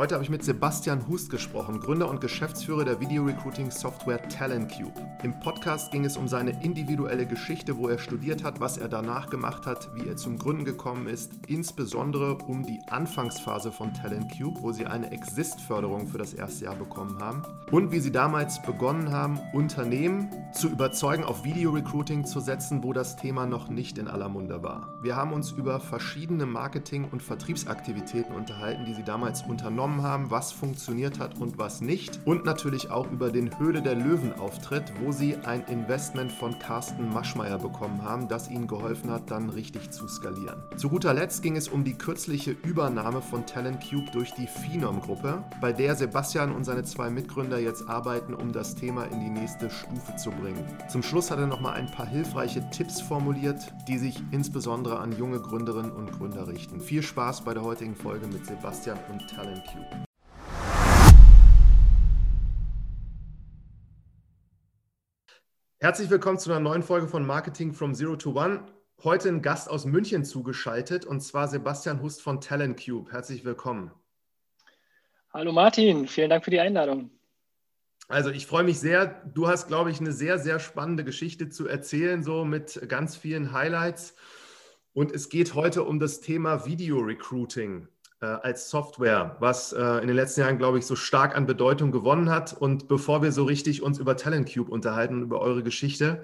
Heute habe ich mit Sebastian Hust gesprochen, Gründer und Geschäftsführer der Video-Recruiting-Software TalentCube. Im Podcast ging es um seine individuelle Geschichte, wo er studiert hat, was er danach gemacht hat, wie er zum Gründen gekommen ist, insbesondere um die Anfangsphase von TalentCube, wo sie eine Exist-Förderung für das erste Jahr bekommen haben und wie sie damals begonnen haben, Unternehmen zu überzeugen, auf Video-Recruiting zu setzen, wo das Thema noch nicht in aller Munde war. Wir haben uns über verschiedene Marketing- und Vertriebsaktivitäten unterhalten, die sie damals unternommen übernommen haben, was funktioniert hat und was nicht. Und natürlich auch über den Höhle der Löwen-Auftritt, wo sie ein Investment von Carsten Maschmeyer bekommen haben, das ihnen geholfen hat, dann richtig zu skalieren. Zu guter Letzt ging es um die kürzliche Übernahme von Talent Cube durch die Phenom-Gruppe, bei der Sebastian und seine zwei Mitgründer jetzt arbeiten, um das Thema in die nächste Stufe zu bringen. Zum Schluss hat er nochmal ein paar hilfreiche Tipps formuliert, die sich insbesondere an junge Gründerinnen und Gründer richten. Viel Spaß bei der heutigen Folge mit Sebastian und Talent Cube. Herzlich willkommen zu einer neuen Folge von Marketing from Zero to One. Heute ein Gast aus München zugeschaltet und zwar Sebastian Hust von Talent Cube. Herzlich willkommen. Hallo Martin, vielen Dank für die Einladung. Also ich freue mich sehr. Du hast, glaube ich, eine sehr, sehr spannende Geschichte zu erzählen, so mit ganz vielen Highlights. Und es geht heute um das Thema Video Recruiting als Software, was äh, in den letzten Jahren, glaube ich, so stark an Bedeutung gewonnen hat. Und bevor wir so richtig uns über Talent Cube unterhalten über eure Geschichte,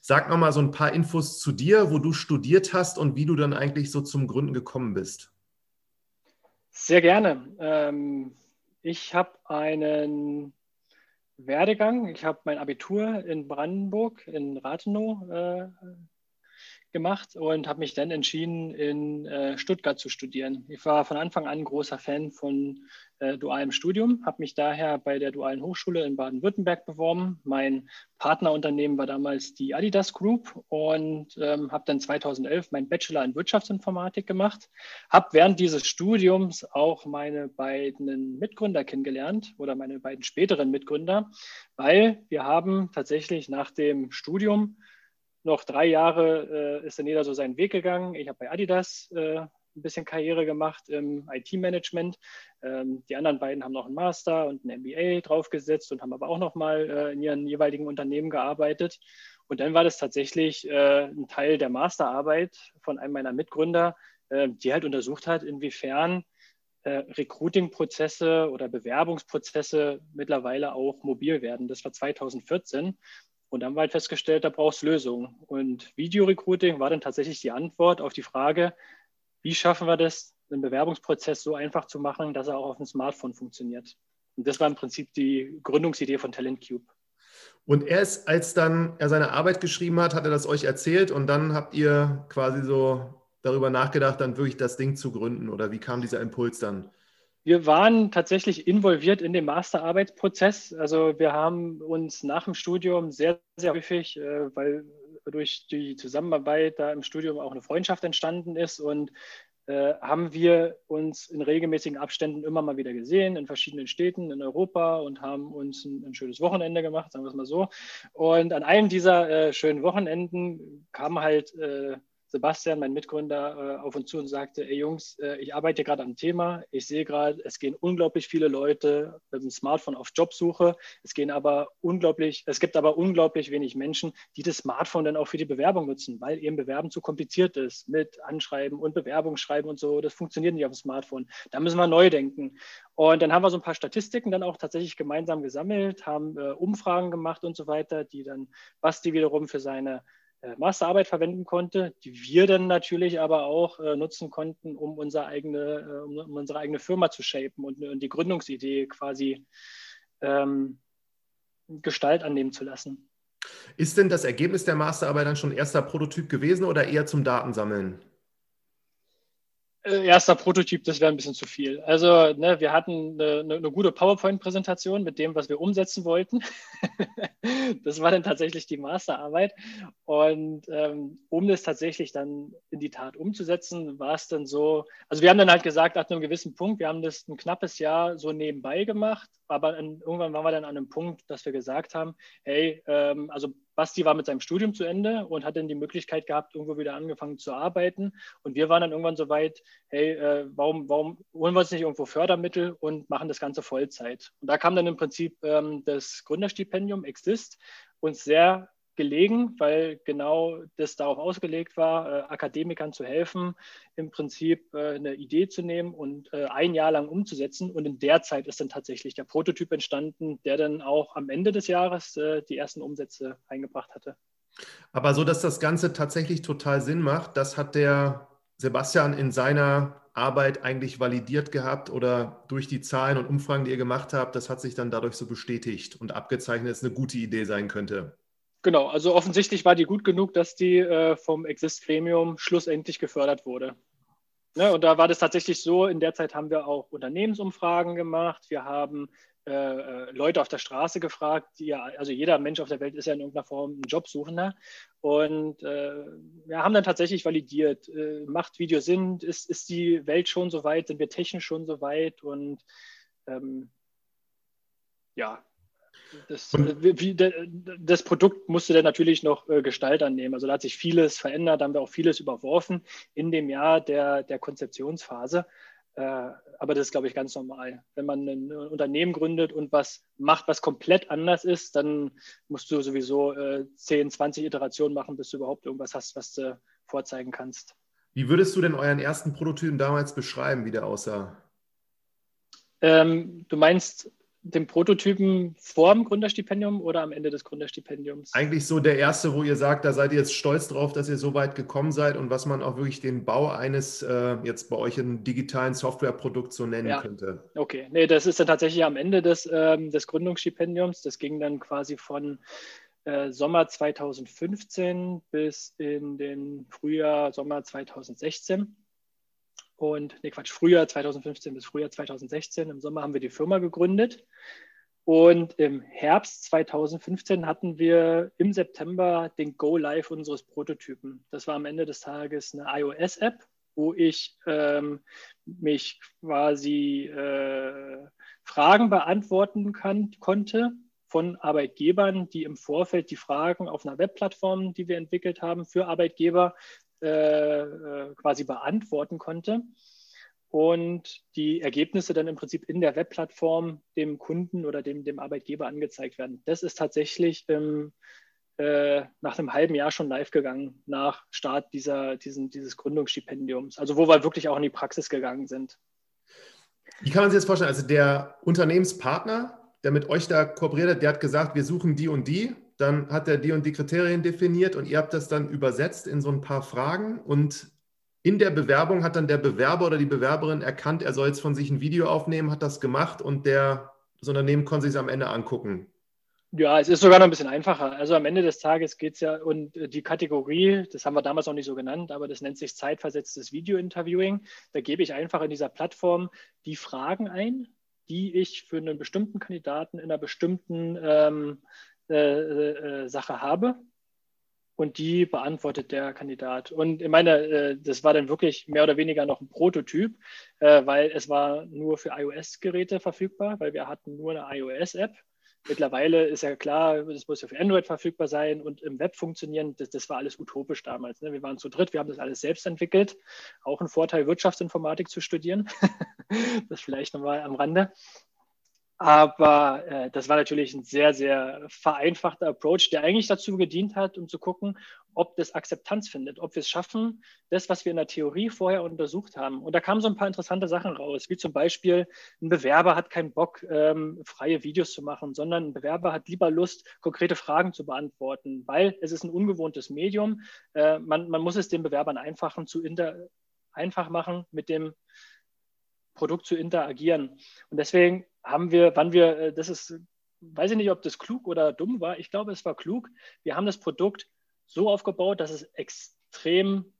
sag noch mal so ein paar Infos zu dir, wo du studiert hast und wie du dann eigentlich so zum Gründen gekommen bist. Sehr gerne. Ähm, ich habe einen Werdegang. Ich habe mein Abitur in Brandenburg, in Rathenow äh, gemacht und habe mich dann entschieden, in äh, Stuttgart zu studieren. Ich war von Anfang an großer Fan von äh, dualem Studium, habe mich daher bei der Dualen Hochschule in Baden-Württemberg beworben. Mein Partnerunternehmen war damals die Adidas Group und ähm, habe dann 2011 meinen Bachelor in Wirtschaftsinformatik gemacht. Habe während dieses Studiums auch meine beiden Mitgründer kennengelernt oder meine beiden späteren Mitgründer, weil wir haben tatsächlich nach dem Studium noch drei Jahre äh, ist dann jeder so seinen Weg gegangen. Ich habe bei Adidas äh, ein bisschen Karriere gemacht im IT-Management. Ähm, die anderen beiden haben noch einen Master und ein MBA draufgesetzt und haben aber auch noch mal äh, in ihren jeweiligen Unternehmen gearbeitet. Und dann war das tatsächlich äh, ein Teil der Masterarbeit von einem meiner Mitgründer, äh, die halt untersucht hat, inwiefern äh, Recruiting-Prozesse oder Bewerbungsprozesse mittlerweile auch mobil werden. Das war 2014. Und dann haben wir halt festgestellt, da brauchst du Lösungen. Und Video-Recruiting war dann tatsächlich die Antwort auf die Frage, wie schaffen wir das, den Bewerbungsprozess so einfach zu machen, dass er auch auf dem Smartphone funktioniert. Und das war im Prinzip die Gründungsidee von Talent Cube. Und erst als dann er seine Arbeit geschrieben hat, hat er das euch erzählt und dann habt ihr quasi so darüber nachgedacht, dann wirklich das Ding zu gründen oder wie kam dieser Impuls dann? Wir waren tatsächlich involviert in den Masterarbeitsprozess. Also wir haben uns nach dem Studium sehr, sehr häufig, äh, weil durch die Zusammenarbeit da im Studium auch eine Freundschaft entstanden ist und äh, haben wir uns in regelmäßigen Abständen immer mal wieder gesehen in verschiedenen Städten in Europa und haben uns ein, ein schönes Wochenende gemacht, sagen wir es mal so. Und an einem dieser äh, schönen Wochenenden kam halt äh, Sebastian, mein Mitgründer, äh, auf uns zu und sagte, ey Jungs, äh, ich arbeite gerade am Thema. Ich sehe gerade, es gehen unglaublich viele Leute mit dem Smartphone auf Jobsuche. Es gehen aber unglaublich, es gibt aber unglaublich wenig Menschen, die das Smartphone dann auch für die Bewerbung nutzen, weil eben Bewerben zu kompliziert ist mit Anschreiben und Bewerbung schreiben und so. Das funktioniert nicht auf dem Smartphone. Da müssen wir neu denken. Und dann haben wir so ein paar Statistiken dann auch tatsächlich gemeinsam gesammelt, haben äh, Umfragen gemacht und so weiter, die dann Basti wiederum für seine Masterarbeit verwenden konnte, die wir dann natürlich aber auch äh, nutzen konnten, um unsere eigene, äh, um unsere eigene Firma zu shapen und, und die Gründungsidee quasi ähm, Gestalt annehmen zu lassen. Ist denn das Ergebnis der Masterarbeit dann schon erster Prototyp gewesen oder eher zum Datensammeln? Äh, erster Prototyp, das wäre ein bisschen zu viel. Also ne, wir hatten eine, eine gute PowerPoint-Präsentation mit dem, was wir umsetzen wollten. das war dann tatsächlich die Masterarbeit. Und ähm, um das tatsächlich dann in die Tat umzusetzen, war es dann so, also wir haben dann halt gesagt, ab einem gewissen Punkt, wir haben das ein knappes Jahr so nebenbei gemacht, aber in, irgendwann waren wir dann an einem Punkt, dass wir gesagt haben, hey, ähm, also Basti war mit seinem Studium zu Ende und hat dann die Möglichkeit gehabt, irgendwo wieder angefangen zu arbeiten. Und wir waren dann irgendwann so weit, hey, äh, warum, warum holen wir uns nicht irgendwo Fördermittel und machen das Ganze Vollzeit? Und da kam dann im Prinzip ähm, das Gründerstipendium Exist uns sehr gelegen, weil genau das darauf ausgelegt war, äh, Akademikern zu helfen, im Prinzip äh, eine Idee zu nehmen und äh, ein Jahr lang umzusetzen. Und in der Zeit ist dann tatsächlich der Prototyp entstanden, der dann auch am Ende des Jahres die ersten Umsätze eingebracht hatte. Aber so, dass das Ganze tatsächlich total Sinn macht, das hat der Sebastian in seiner Arbeit eigentlich validiert gehabt oder durch die Zahlen und Umfragen, die ihr gemacht habt, das hat sich dann dadurch so bestätigt und abgezeichnet, dass es eine gute Idee sein könnte. Genau, also offensichtlich war die gut genug, dass die äh, vom Exist-Gremium schlussendlich gefördert wurde. Ne, und da war das tatsächlich so, in der Zeit haben wir auch Unternehmensumfragen gemacht, wir haben äh, äh Leute auf der Straße gefragt, die also jeder Mensch auf der Welt ist ja in irgendeiner Form ein Jobsuchender. Und äh, wir haben dann tatsächlich validiert, äh, macht Video Sinn, ist, ist die Welt schon so weit, sind wir technisch schon so weit und ähm, ja, das, wie, das, Produkt musste dann natürlich noch äh, Gestalt annehmen. Also da hat sich vieles verändert, da haben wir auch vieles überworfen in dem Jahr der, der Konzeptionsphase. Äh, aber das ist, glaube ich, ganz normal. Wenn man ein Unternehmen gründet und was macht, was komplett anders ist, dann musst du sowieso äh, 10, 20 Iterationen machen, bis du überhaupt irgendwas hast, was du vorzeigen kannst. Wie würdest du denn euren ersten Prototypen damals beschreiben, wie der aussah? Ähm, du meinst dem Prototypen vor dem Gründerstipendium oder am Ende des Gründerstipendiums? Eigentlich so der erste, wo ihr sagt, da seid ihr jetzt stolz drauf, dass ihr so weit gekommen seid und was man auch wirklich den Bau eines äh, jetzt bei euch im digitalen Softwareprodukt so nennen ja. könnte. Okay, nee, das ist dann tatsächlich am Ende des, ähm, des Gründungsstipendiums. Das ging dann quasi von äh, Sommer 2015 bis in den Frühjahr, Sommer 2016. Und, nee, Quatsch, Frühjahr 2015 bis Frühjahr 2016. Im Sommer haben wir die Firma gegründet. Und im Herbst 2015 hatten wir im September den Go Live unseres Prototypen. Das war am Ende des Tages eine iOS-App, wo ich ähm, mich quasi äh, Fragen beantworten kann, konnte von Arbeitgebern, die im Vorfeld die Fragen auf einer Webplattform, die wir entwickelt haben, für Arbeitgeber äh, äh, quasi beantworten konnte und die Ergebnisse dann im Prinzip in der Webplattform dem Kunden oder dem, dem Arbeitgeber angezeigt werden. Das ist tatsächlich im, äh, nach einem halben Jahr schon live gegangen, nach Start dieser, diesen, dieses Gründungsstipendiums, also wo wir wirklich auch in die Praxis gegangen sind. Wie kann man sich das vorstellen? Also der Unternehmenspartner, der mit euch da kooperiert hat, der hat gesagt, wir suchen die und die dann hat er die und die Kriterien definiert und ihr habt das dann übersetzt in so ein paar Fragen und in der Bewerbung hat dann der Bewerber oder die Bewerberin erkannt, er soll jetzt von sich ein Video aufnehmen, hat das gemacht und der, das Unternehmen konnte sich am Ende angucken. Ja, es ist sogar noch ein bisschen einfacher. Also am Ende des Tages geht es ja und die Kategorie, das haben wir damals noch nicht so genannt, aber das nennt sich zeitversetztes Video-Interviewing. Da gebe ich einfach in dieser Plattform die Fragen ein, die ich für einen bestimmten Kandidaten in einer bestimmten ähm, äh, äh, Sache habe und die beantwortet der Kandidat. Und ich meine, äh, das war dann wirklich mehr oder weniger noch ein Prototyp, äh, weil es war nur für iOS-Geräte verfügbar, weil wir hatten nur eine iOS-App. Mittlerweile ist ja klar, das muss ja für Android verfügbar sein und im Web funktionieren. Das, das war alles utopisch damals. Ne? Wir waren zu dritt, wir haben das alles selbst entwickelt. Auch ein Vorteil, Wirtschaftsinformatik zu studieren. das vielleicht nochmal am Rande. Aber äh, das war natürlich ein sehr, sehr vereinfachter Approach, der eigentlich dazu gedient hat, um zu gucken, ob das Akzeptanz findet, ob wir es schaffen, das, was wir in der Theorie vorher untersucht haben. Und da kamen so ein paar interessante Sachen raus, wie zum Beispiel, ein Bewerber hat keinen Bock, ähm, freie Videos zu machen, sondern ein Bewerber hat lieber Lust, konkrete Fragen zu beantworten, weil es ist ein ungewohntes Medium. Äh, man, man muss es den Bewerbern einfachen zu inter einfach machen, mit dem Produkt zu interagieren. Und deswegen haben wir, wann wir, äh, das ist, weiß ich nicht, ob das klug oder dumm war. Ich glaube, es war klug. Wir haben das Produkt so aufgebaut, dass es extrem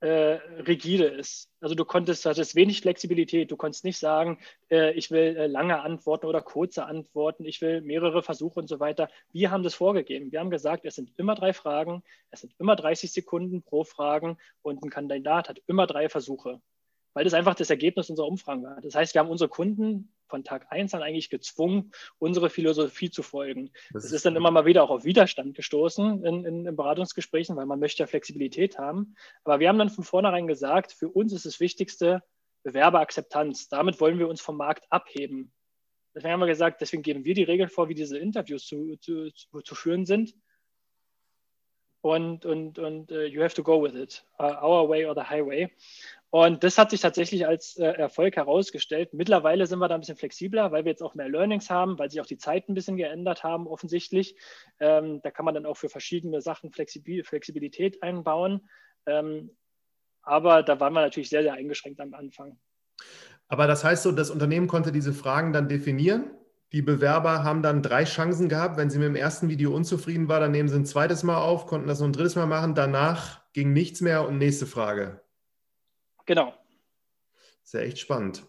äh, rigide ist. Also du konntest, hattest wenig Flexibilität. Du konntest nicht sagen, äh, ich will äh, lange Antworten oder kurze Antworten, ich will mehrere Versuche und so weiter. Wir haben das vorgegeben. Wir haben gesagt, es sind immer drei Fragen, es sind immer 30 Sekunden pro Fragen und ein Kandidat hat immer drei Versuche weil das einfach das Ergebnis unserer Umfragen war. Das heißt, wir haben unsere Kunden von Tag 1 an eigentlich gezwungen, unsere Philosophie zu folgen. Das, das ist dann immer mal wieder auch auf Widerstand gestoßen in, in, in, Beratungsgesprächen, weil man möchte ja Flexibilität haben. Aber wir haben dann von vornherein gesagt, für uns ist das Wichtigste Bewerberakzeptanz. Damit wollen wir uns vom Markt abheben. Deswegen haben wir gesagt, deswegen geben wir die Regeln vor, wie diese Interviews zu, zu, zu, zu führen sind. Und, und, und uh, you have to go with it. Uh, our way or the highway. Und das hat sich tatsächlich als äh, Erfolg herausgestellt. Mittlerweile sind wir da ein bisschen flexibler, weil wir jetzt auch mehr Learnings haben, weil sich auch die Zeiten ein bisschen geändert haben, offensichtlich. Ähm, da kann man dann auch für verschiedene Sachen Flexibil Flexibilität einbauen. Ähm, aber da waren wir natürlich sehr, sehr eingeschränkt am Anfang. Aber das heißt so, das Unternehmen konnte diese Fragen dann definieren. Die Bewerber haben dann drei Chancen gehabt. Wenn sie mit dem ersten Video unzufrieden waren, dann nehmen sie ein zweites Mal auf, konnten das noch ein drittes Mal machen. Danach ging nichts mehr und nächste Frage. Genau. Sehr echt spannend.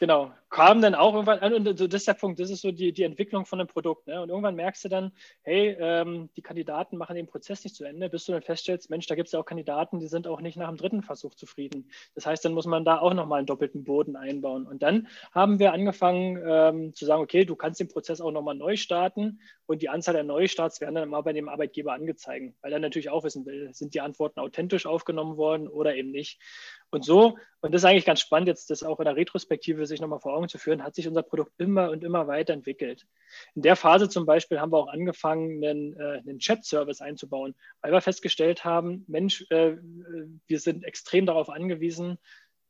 Genau. Kam dann auch irgendwann, und das ist der Punkt, das ist so die, die Entwicklung von einem Produkt. Ne? Und irgendwann merkst du dann, hey, ähm, die Kandidaten machen den Prozess nicht zu Ende, bis du dann feststellst, Mensch, da gibt es ja auch Kandidaten, die sind auch nicht nach dem dritten Versuch zufrieden. Das heißt, dann muss man da auch nochmal einen doppelten Boden einbauen. Und dann haben wir angefangen ähm, zu sagen, okay, du kannst den Prozess auch nochmal neu starten und die Anzahl der Neustarts werden dann mal bei dem Arbeitgeber angezeigt, weil er natürlich auch wissen will, sind die Antworten authentisch aufgenommen worden oder eben nicht. Und so, und das ist eigentlich ganz spannend, jetzt das auch in der Retrospektive sich nochmal vor Augen zu führen, hat sich unser Produkt immer und immer weiterentwickelt. In der Phase zum Beispiel haben wir auch angefangen, einen, äh, einen Chat-Service einzubauen, weil wir festgestellt haben, Mensch, äh, wir sind extrem darauf angewiesen,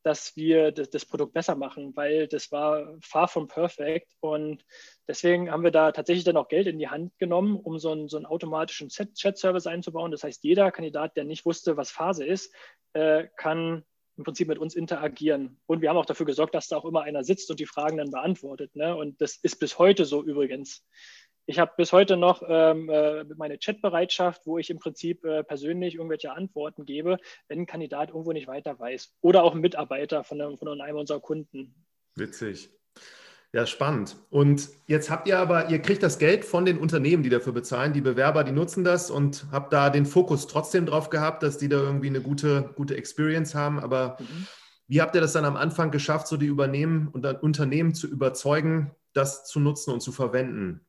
dass wir das, das, Produkt besser machen, weil das war far from perfect. Und deswegen haben wir da tatsächlich dann auch Geld in die Hand genommen, um so einen, so einen automatischen Chat-Service einzubauen. Das heißt, jeder Kandidat, der nicht wusste, was Phase ist, äh, kann im Prinzip mit uns interagieren. Und wir haben auch dafür gesorgt, dass da auch immer einer sitzt und die Fragen dann beantwortet. Ne? Und das ist bis heute so übrigens. Ich habe bis heute noch ähm, äh, meine Chatbereitschaft, wo ich im Prinzip äh, persönlich irgendwelche Antworten gebe, wenn ein Kandidat irgendwo nicht weiter weiß. Oder auch ein Mitarbeiter von einem, von einem unserer Kunden. Witzig. Ja, spannend. Und jetzt habt ihr aber, ihr kriegt das Geld von den Unternehmen, die dafür bezahlen. Die Bewerber, die nutzen das und habt da den Fokus trotzdem drauf gehabt, dass die da irgendwie eine gute, gute Experience haben. Aber mhm. wie habt ihr das dann am Anfang geschafft, so die Übernehmen und dann Unternehmen zu überzeugen, das zu nutzen und zu verwenden?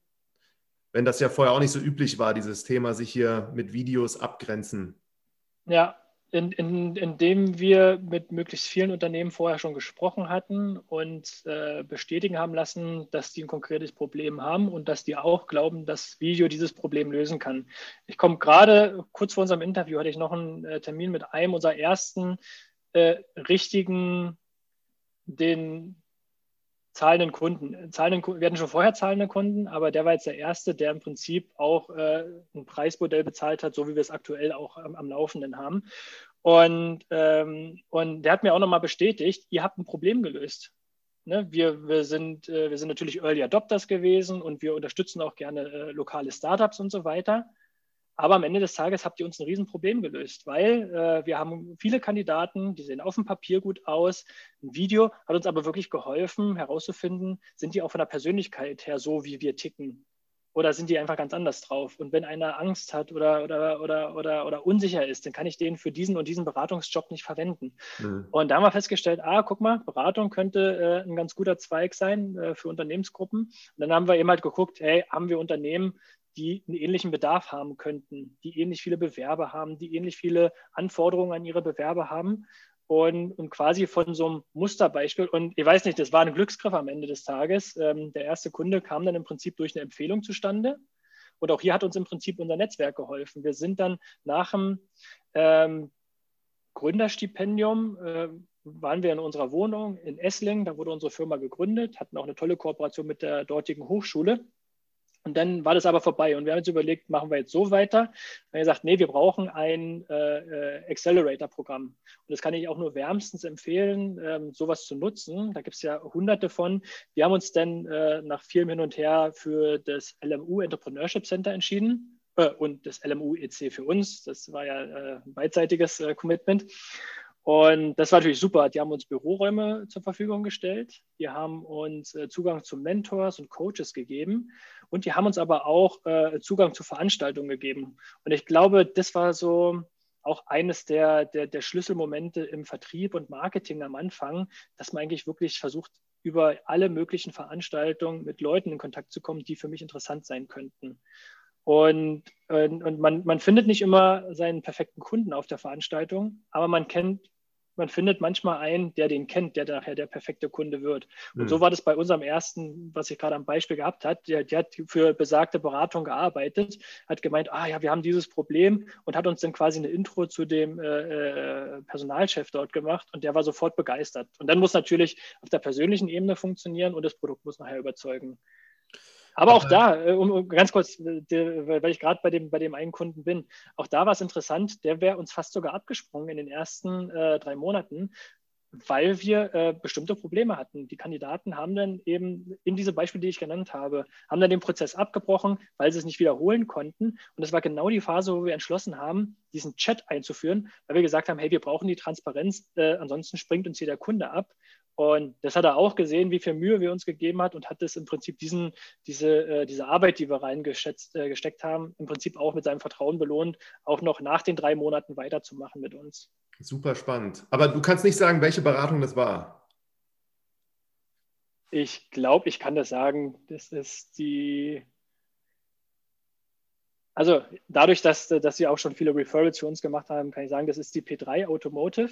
Wenn das ja vorher auch nicht so üblich war, dieses Thema, sich hier mit Videos abgrenzen. Ja, in, in, indem wir mit möglichst vielen Unternehmen vorher schon gesprochen hatten und äh, bestätigen haben lassen, dass die ein konkretes Problem haben und dass die auch glauben, dass Video dieses Problem lösen kann. Ich komme gerade, kurz vor unserem Interview hatte ich noch einen äh, Termin mit einem unserer ersten äh, richtigen, den zahlenden Kunden. Zahlenden, wir hatten schon vorher zahlende Kunden, aber der war jetzt der erste, der im Prinzip auch äh, ein Preismodell bezahlt hat, so wie wir es aktuell auch am, am Laufenden haben. Und, ähm, und der hat mir auch nochmal bestätigt, ihr habt ein Problem gelöst. Ne? Wir, wir, sind, äh, wir sind natürlich Early Adopters gewesen und wir unterstützen auch gerne äh, lokale Startups und so weiter. Aber am Ende des Tages habt ihr uns ein Riesenproblem gelöst, weil äh, wir haben viele Kandidaten, die sehen auf dem Papier gut aus. Ein Video hat uns aber wirklich geholfen, herauszufinden, sind die auch von der Persönlichkeit her so, wie wir ticken? Oder sind die einfach ganz anders drauf? Und wenn einer Angst hat oder, oder, oder, oder, oder unsicher ist, dann kann ich den für diesen und diesen Beratungsjob nicht verwenden. Mhm. Und da haben wir festgestellt, ah, guck mal, Beratung könnte äh, ein ganz guter Zweig sein äh, für Unternehmensgruppen. Und dann haben wir eben halt geguckt, hey, haben wir Unternehmen, die einen ähnlichen Bedarf haben könnten, die ähnlich viele Bewerber haben, die ähnlich viele Anforderungen an ihre Bewerber haben. Und, und quasi von so einem Musterbeispiel, und ich weiß nicht, das war ein Glücksgriff am Ende des Tages. Ähm, der erste Kunde kam dann im Prinzip durch eine Empfehlung zustande. Und auch hier hat uns im Prinzip unser Netzwerk geholfen. Wir sind dann nach dem ähm, Gründerstipendium, äh, waren wir in unserer Wohnung in Esslingen, da wurde unsere Firma gegründet, hatten auch eine tolle Kooperation mit der dortigen Hochschule und dann war das aber vorbei. Und wir haben uns überlegt, machen wir jetzt so weiter? Wir haben gesagt, nee, wir brauchen ein äh, Accelerator-Programm. Und das kann ich auch nur wärmstens empfehlen, ähm, sowas zu nutzen. Da gibt es ja hunderte von. Wir haben uns dann äh, nach vielem Hin und Her für das LMU Entrepreneurship Center entschieden äh, und das LMU EC für uns. Das war ja äh, ein beidseitiges äh, Commitment. Und das war natürlich super. Die haben uns Büroräume zur Verfügung gestellt. Die haben uns äh, Zugang zu Mentors und Coaches gegeben. Und die haben uns aber auch äh, Zugang zu Veranstaltungen gegeben. Und ich glaube, das war so auch eines der, der, der Schlüsselmomente im Vertrieb und Marketing am Anfang, dass man eigentlich wirklich versucht, über alle möglichen Veranstaltungen mit Leuten in Kontakt zu kommen, die für mich interessant sein könnten. Und, und man, man findet nicht immer seinen perfekten Kunden auf der Veranstaltung, aber man kennt man findet manchmal einen, der den kennt, der nachher der perfekte Kunde wird. Und mhm. so war das bei unserem ersten, was ich gerade am Beispiel gehabt habe. Der, der, hat für besagte Beratung gearbeitet, hat gemeint, ah ja, wir haben dieses Problem und hat uns dann quasi eine Intro zu dem äh, äh, Personalchef dort gemacht und der war sofort begeistert. Und dann muss natürlich auf der persönlichen Ebene funktionieren und das Produkt muss nachher überzeugen. Aber auch da, äh, um, ganz kurz, äh, weil ich gerade bei dem, bei dem einen Kunden bin, auch da war es interessant, der wäre uns fast sogar abgesprungen in den ersten äh, drei Monaten, weil wir äh, bestimmte Probleme hatten. Die Kandidaten haben dann eben in diese Beispiele, die ich genannt habe, haben dann den Prozess abgebrochen, weil sie es nicht wiederholen konnten. Und das war genau die Phase, wo wir entschlossen haben, diesen Chat einzuführen, weil wir gesagt haben, hey, wir brauchen die Transparenz, äh, ansonsten springt uns hier der Kunde ab. Und das hat er auch gesehen, wie viel Mühe wir uns gegeben hat und hat das im Prinzip diesen, diese, äh, diese Arbeit, die wir reingesteckt äh, haben, im Prinzip auch mit seinem Vertrauen belohnt, auch noch nach den drei Monaten weiterzumachen mit uns. Super spannend. Aber du kannst nicht sagen, welche Beratung das war. Ich glaube, ich kann das sagen. Das ist die. Also dadurch, dass, dass sie auch schon viele Referrals für uns gemacht haben, kann ich sagen, das ist die P3 Automotive.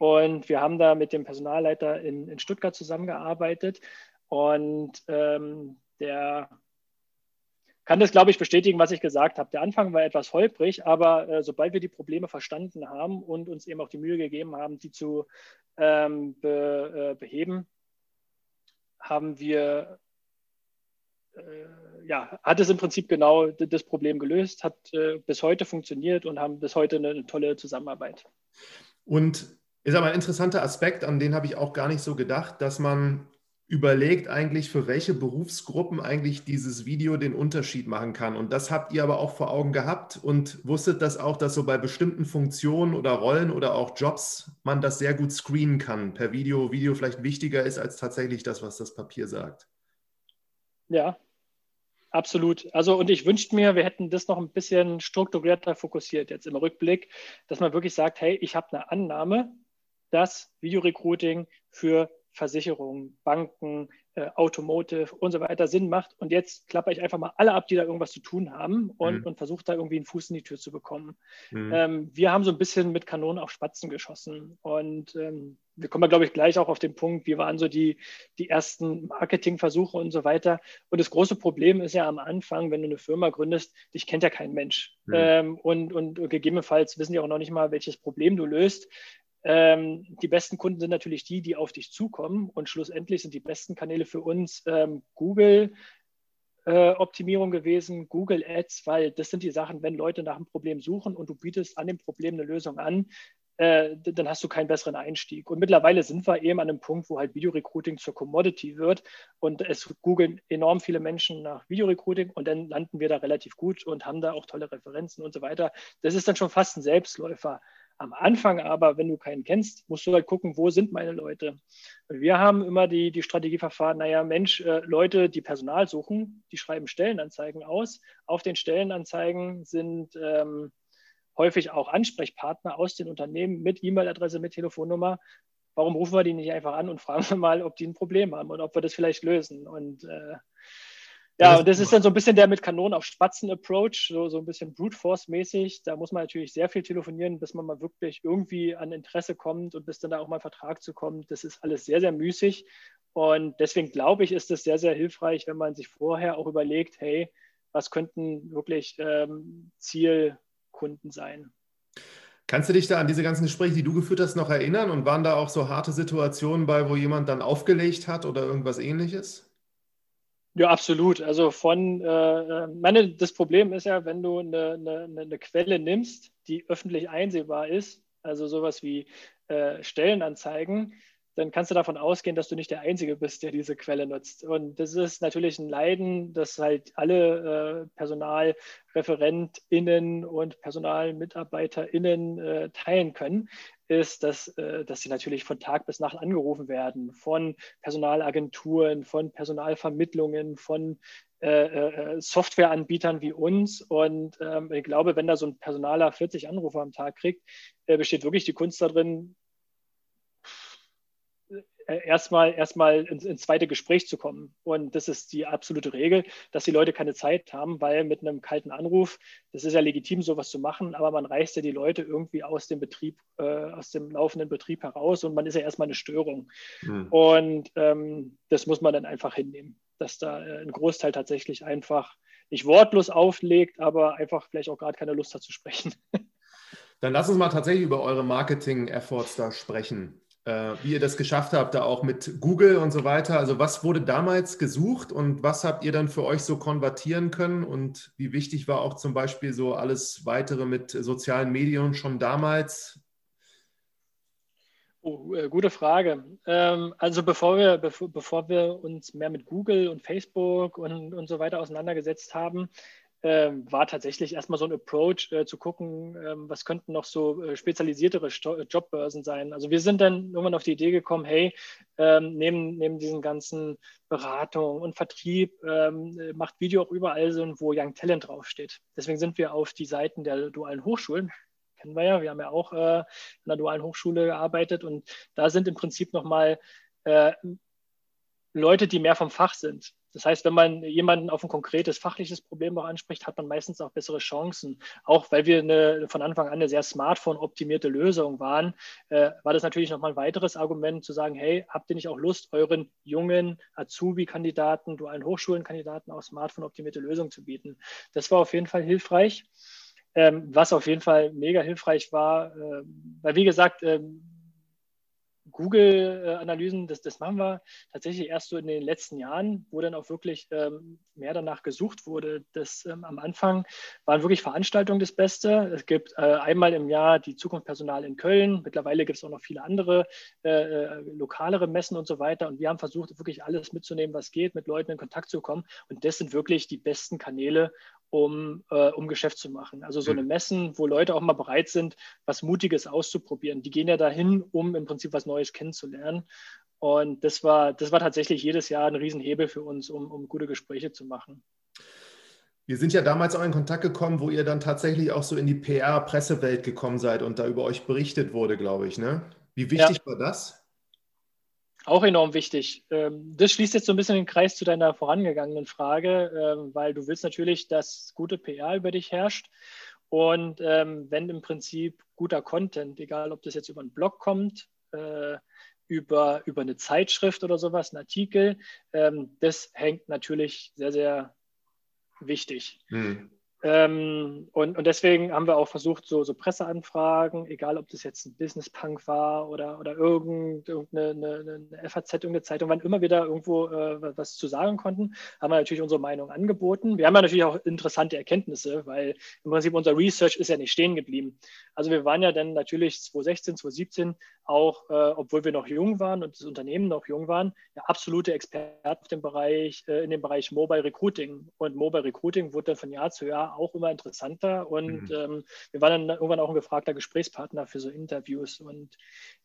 Und wir haben da mit dem Personalleiter in, in Stuttgart zusammengearbeitet. Und ähm, der kann das, glaube ich, bestätigen, was ich gesagt habe. Der Anfang war etwas holprig, aber äh, sobald wir die Probleme verstanden haben und uns eben auch die Mühe gegeben haben, die zu ähm, be, äh, beheben, haben wir, äh, ja, hat es im Prinzip genau das Problem gelöst, hat äh, bis heute funktioniert und haben bis heute eine, eine tolle Zusammenarbeit. Und ist aber ein interessanter Aspekt, an den habe ich auch gar nicht so gedacht, dass man überlegt eigentlich, für welche Berufsgruppen eigentlich dieses Video den Unterschied machen kann. Und das habt ihr aber auch vor Augen gehabt und wusstet das auch, dass so bei bestimmten Funktionen oder Rollen oder auch Jobs man das sehr gut screenen kann per Video. Video vielleicht wichtiger ist als tatsächlich das, was das Papier sagt. Ja, Absolut. Also, und ich wünschte mir, wir hätten das noch ein bisschen strukturierter fokussiert jetzt im Rückblick, dass man wirklich sagt, hey, ich habe eine Annahme, dass Videorecruiting für Versicherungen, Banken, äh, Automotive und so weiter Sinn macht. Und jetzt klappe ich einfach mal alle ab, die da irgendwas zu tun haben und, mhm. und versuche da irgendwie einen Fuß in die Tür zu bekommen. Mhm. Ähm, wir haben so ein bisschen mit Kanonen auf Spatzen geschossen. Und ähm, wir kommen, glaube ich, gleich auch auf den Punkt, wie waren so die, die ersten Marketingversuche und so weiter. Und das große Problem ist ja am Anfang, wenn du eine Firma gründest, dich kennt ja kein Mensch. Mhm. Ähm, und, und gegebenenfalls wissen die auch noch nicht mal, welches Problem du löst. Ähm, die besten Kunden sind natürlich die, die auf dich zukommen und schlussendlich sind die besten Kanäle für uns ähm, Google. Äh, Optimierung gewesen, Google Ads, weil das sind die Sachen, wenn Leute nach einem Problem suchen und du bietest an dem Problem eine Lösung an, äh, dann hast du keinen besseren Einstieg. Und mittlerweile sind wir eben an einem Punkt, wo halt Videorecruiting zur Commodity wird und es googeln enorm viele Menschen nach Videorecruiting und dann landen wir da relativ gut und haben da auch tolle Referenzen und so weiter. Das ist dann schon fast ein Selbstläufer. Am Anfang aber, wenn du keinen kennst, musst du halt gucken, wo sind meine Leute. Wir haben immer die, die Strategie naja, Mensch, äh, Leute, die Personal suchen, die schreiben Stellenanzeigen aus. Auf den Stellenanzeigen sind ähm, häufig auch Ansprechpartner aus den Unternehmen mit E-Mail-Adresse, mit Telefonnummer. Warum rufen wir die nicht einfach an und fragen wir mal, ob die ein Problem haben und ob wir das vielleicht lösen? Und äh, ja, und das ist dann so ein bisschen der mit Kanonen auf Spatzen-Approach, so, so ein bisschen Brute Force-mäßig. Da muss man natürlich sehr viel telefonieren, bis man mal wirklich irgendwie an Interesse kommt und bis dann da auch mal ein Vertrag zu kommen. Das ist alles sehr, sehr müßig. Und deswegen glaube ich, ist es sehr, sehr hilfreich, wenn man sich vorher auch überlegt, hey, was könnten wirklich ähm, Zielkunden sein? Kannst du dich da an diese ganzen Gespräche, die du geführt hast, noch erinnern? Und waren da auch so harte Situationen bei, wo jemand dann aufgelegt hat oder irgendwas ähnliches? Ja, absolut. Also von, äh, meine, das Problem ist ja, wenn du eine, eine, eine Quelle nimmst, die öffentlich einsehbar ist, also sowas wie äh, Stellenanzeigen, dann kannst du davon ausgehen, dass du nicht der Einzige bist, der diese Quelle nutzt. Und das ist natürlich ein Leiden, das halt alle äh, PersonalreferentInnen und PersonalmitarbeiterInnen äh, teilen können, ist, dass, äh, dass sie natürlich von Tag bis Nacht angerufen werden von Personalagenturen, von Personalvermittlungen, von äh, äh, Softwareanbietern wie uns. Und ähm, ich glaube, wenn da so ein Personaler 40 Anrufe am Tag kriegt, besteht wirklich die Kunst darin, erstmal erstmal ins, ins, zweite Gespräch zu kommen. Und das ist die absolute Regel, dass die Leute keine Zeit haben, weil mit einem kalten Anruf, das ist ja legitim, sowas zu machen, aber man reißt ja die Leute irgendwie aus dem Betrieb, äh, aus dem laufenden Betrieb heraus und man ist ja erstmal eine Störung. Mhm. Und ähm, das muss man dann einfach hinnehmen, dass da äh, ein Großteil tatsächlich einfach nicht wortlos auflegt, aber einfach vielleicht auch gerade keine Lust hat zu sprechen. Dann lass uns mal tatsächlich über eure Marketing-Efforts da sprechen äh, wie ihr das geschafft habt, da auch mit Google und so weiter. Also was wurde damals gesucht und was habt ihr dann für euch so konvertieren können und wie wichtig war auch zum Beispiel so alles weitere mit sozialen Medien schon damals? Oh, äh, gute Frage. Ähm, also bevor wir, bevor, bevor wir uns mehr mit Google und Facebook und, und so weiter auseinandergesetzt haben, ähm, war tatsächlich erstmal so ein Approach äh, zu gucken, ähm, was könnten noch so äh, spezialisiertere Sto äh, Jobbörsen sein. Also wir sind dann irgendwann auf die Idee gekommen, hey, ähm, neben, neben diesen ganzen Beratung und Vertrieb ähm, macht Video auch überall so, wo Young Talent draufsteht. Deswegen sind wir auf die Seiten der dualen Hochschulen, kennen wir ja, wir haben ja auch äh, an der dualen Hochschule gearbeitet und da sind im Prinzip nochmal äh, Leute, die mehr vom Fach sind. Das heißt, wenn man jemanden auf ein konkretes fachliches Problem auch anspricht, hat man meistens auch bessere Chancen. Auch weil wir eine, von Anfang an eine sehr Smartphone-optimierte Lösung waren, äh, war das natürlich nochmal ein weiteres Argument zu sagen, hey, habt ihr nicht auch Lust, euren jungen Azubi-Kandidaten, dualen Hochschulenkandidaten auch Smartphone-optimierte Lösungen zu bieten? Das war auf jeden Fall hilfreich. Ähm, was auf jeden Fall mega hilfreich war, äh, weil wie gesagt, ähm, Google-Analysen, das, das machen wir tatsächlich erst so in den letzten Jahren, wo dann auch wirklich ähm, mehr danach gesucht wurde. Das, ähm, am Anfang waren wirklich Veranstaltungen das Beste. Es gibt äh, einmal im Jahr die Zukunft Personal in Köln. Mittlerweile gibt es auch noch viele andere äh, äh, lokalere Messen und so weiter. Und wir haben versucht, wirklich alles mitzunehmen, was geht, mit Leuten in Kontakt zu kommen. Und das sind wirklich die besten Kanäle, um, äh, um Geschäft zu machen. Also so eine. Messen, wo Leute auch mal bereit sind, was Mutiges auszuprobieren. Die gehen ja dahin, um im Prinzip was Neues kennenzulernen. Und das war, das war tatsächlich jedes Jahr ein Riesenhebel für uns, um, um gute Gespräche zu machen. Wir sind ja damals auch in Kontakt gekommen, wo ihr dann tatsächlich auch so in die PR-Pressewelt gekommen seid und da über euch berichtet wurde, glaube ich. Ne? Wie wichtig ja. war das? Auch enorm wichtig. Ähm, das schließt jetzt so ein bisschen den Kreis zu deiner vorangegangenen Frage, ähm, weil du willst natürlich, dass gute PR über dich herrscht. Und ähm, wenn im Prinzip guter Content, egal ob das jetzt über einen Blog kommt, äh, über, über eine Zeitschrift oder sowas, ein Artikel, das hängt natürlich sehr, sehr wichtig. Hm. Ähm, und, und deswegen haben wir auch versucht, so, so Presseanfragen, egal ob das jetzt ein Business Punk war oder, oder irgendeine eine, eine FAZ, irgendeine Zeitung, wann immer wir da irgendwo äh, was zu sagen konnten, haben wir natürlich unsere Meinung angeboten. Wir haben ja natürlich auch interessante Erkenntnisse, weil im Prinzip unser Research ist ja nicht stehen geblieben. Also wir waren ja dann natürlich 2016, 2017 auch, äh, obwohl wir noch jung waren und das Unternehmen noch jung waren, ja, absolute Experten auf dem Bereich, äh, in dem Bereich Mobile Recruiting. Und Mobile Recruiting wurde dann von Jahr zu Jahr auch immer interessanter. Und mhm. ähm, wir waren dann irgendwann auch ein gefragter Gesprächspartner für so Interviews. Und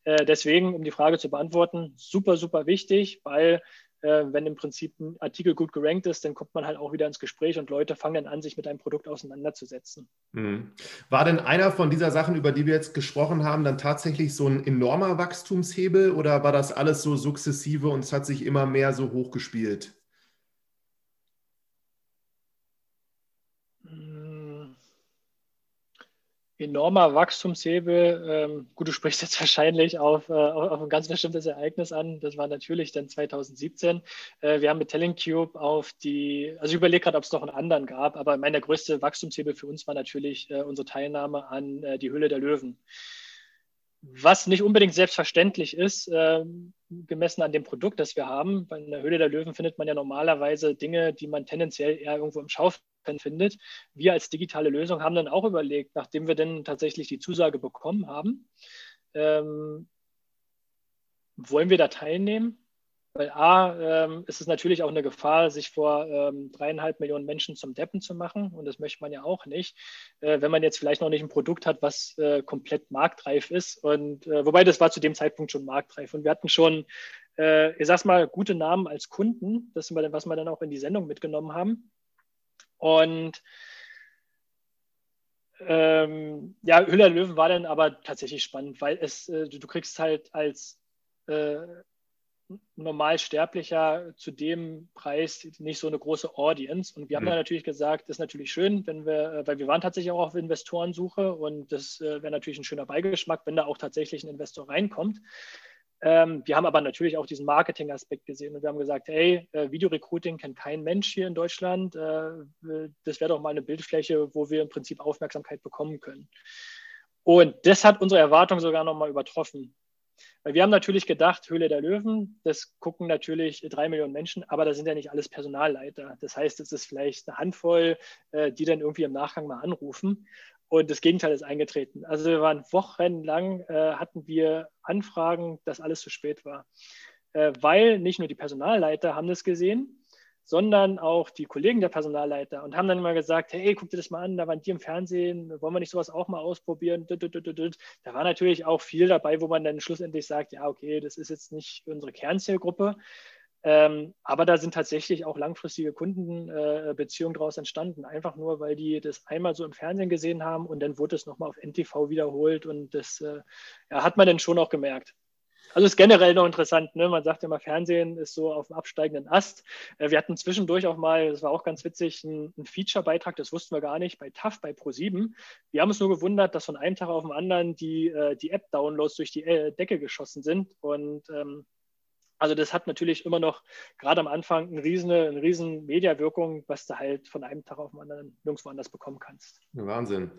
äh, deswegen, um die Frage zu beantworten, super, super wichtig, weil wenn im Prinzip ein Artikel gut gerankt ist, dann kommt man halt auch wieder ins Gespräch und Leute fangen dann an, sich mit einem Produkt auseinanderzusetzen. Mhm. War denn einer von dieser Sachen, über die wir jetzt gesprochen haben, dann tatsächlich so ein enormer Wachstumshebel oder war das alles so sukzessive und es hat sich immer mehr so hochgespielt? Enormer Wachstumshebel. Ähm, gut, du sprichst jetzt wahrscheinlich auf, äh, auf ein ganz bestimmtes Ereignis an. Das war natürlich dann 2017. Äh, wir haben mit Telling auf die, also ich überlege gerade, ob es noch einen anderen gab, aber mein der größte Wachstumshebel für uns war natürlich äh, unsere Teilnahme an äh, die Hülle der Löwen. Was nicht unbedingt selbstverständlich ist, ähm, gemessen an dem Produkt, das wir haben. Bei einer Höhle der Löwen findet man ja normalerweise Dinge, die man tendenziell eher irgendwo im Schaufenster findet. Wir als digitale Lösung haben dann auch überlegt, nachdem wir dann tatsächlich die Zusage bekommen haben, ähm, wollen wir da teilnehmen? Weil A, ähm, ist es natürlich auch eine Gefahr, sich vor ähm, dreieinhalb Millionen Menschen zum Deppen zu machen. Und das möchte man ja auch nicht, äh, wenn man jetzt vielleicht noch nicht ein Produkt hat, was äh, komplett marktreif ist. Und äh, wobei das war zu dem Zeitpunkt schon marktreif. Und wir hatten schon, äh, ich sag's mal, gute Namen als Kunden, das was wir dann auch in die Sendung mitgenommen haben. Und ähm, ja, Hüller Löwen war dann aber tatsächlich spannend, weil es, äh, du, du, kriegst halt als äh, Normalsterblicher zu dem Preis nicht so eine große Audience. Und wir haben mhm. dann natürlich gesagt, das ist natürlich schön, wenn wir, äh, weil wir waren tatsächlich auch auf Investorensuche und das äh, wäre natürlich ein schöner Beigeschmack, wenn da auch tatsächlich ein Investor reinkommt. Ähm, wir haben aber natürlich auch diesen Marketing-Aspekt gesehen und wir haben gesagt, hey, äh, Videorecruiting kennt kein Mensch hier in Deutschland. Äh, das wäre doch mal eine Bildfläche, wo wir im Prinzip Aufmerksamkeit bekommen können. Und das hat unsere Erwartung sogar nochmal übertroffen. Weil wir haben natürlich gedacht, Höhle der Löwen, das gucken natürlich drei Millionen Menschen, aber da sind ja nicht alles Personalleiter. Das heißt, es ist vielleicht eine Handvoll, äh, die dann irgendwie im Nachgang mal anrufen. Und das Gegenteil ist eingetreten. Also wir waren wochenlang, äh, hatten wir Anfragen, dass alles zu spät war. Äh, weil nicht nur die Personalleiter haben das gesehen, sondern auch die Kollegen der Personalleiter und haben dann immer gesagt, hey, guck dir das mal an, da waren die im Fernsehen, wollen wir nicht sowas auch mal ausprobieren? Da war natürlich auch viel dabei, wo man dann schlussendlich sagt, ja, okay, das ist jetzt nicht unsere Kernzielgruppe. Ähm, aber da sind tatsächlich auch langfristige Kundenbeziehungen äh, daraus entstanden, einfach nur, weil die das einmal so im Fernsehen gesehen haben und dann wurde es nochmal auf NTV wiederholt und das äh, ja, hat man dann schon auch gemerkt. Also ist generell noch interessant. Ne? Man sagt immer, Fernsehen ist so auf dem absteigenden Ast. Äh, wir hatten zwischendurch auch mal, das war auch ganz witzig, einen Feature-Beitrag, das wussten wir gar nicht, bei TAF, bei Pro7. Wir haben uns nur gewundert, dass von einem Tag auf den anderen die, äh, die App-Downloads durch die äh, Decke geschossen sind. Und ähm, also das hat natürlich immer noch gerade am Anfang eine riesen, eine riesen Mediawirkung, was du halt von einem Tag auf den anderen nirgendwo anders bekommen kannst. Wahnsinn.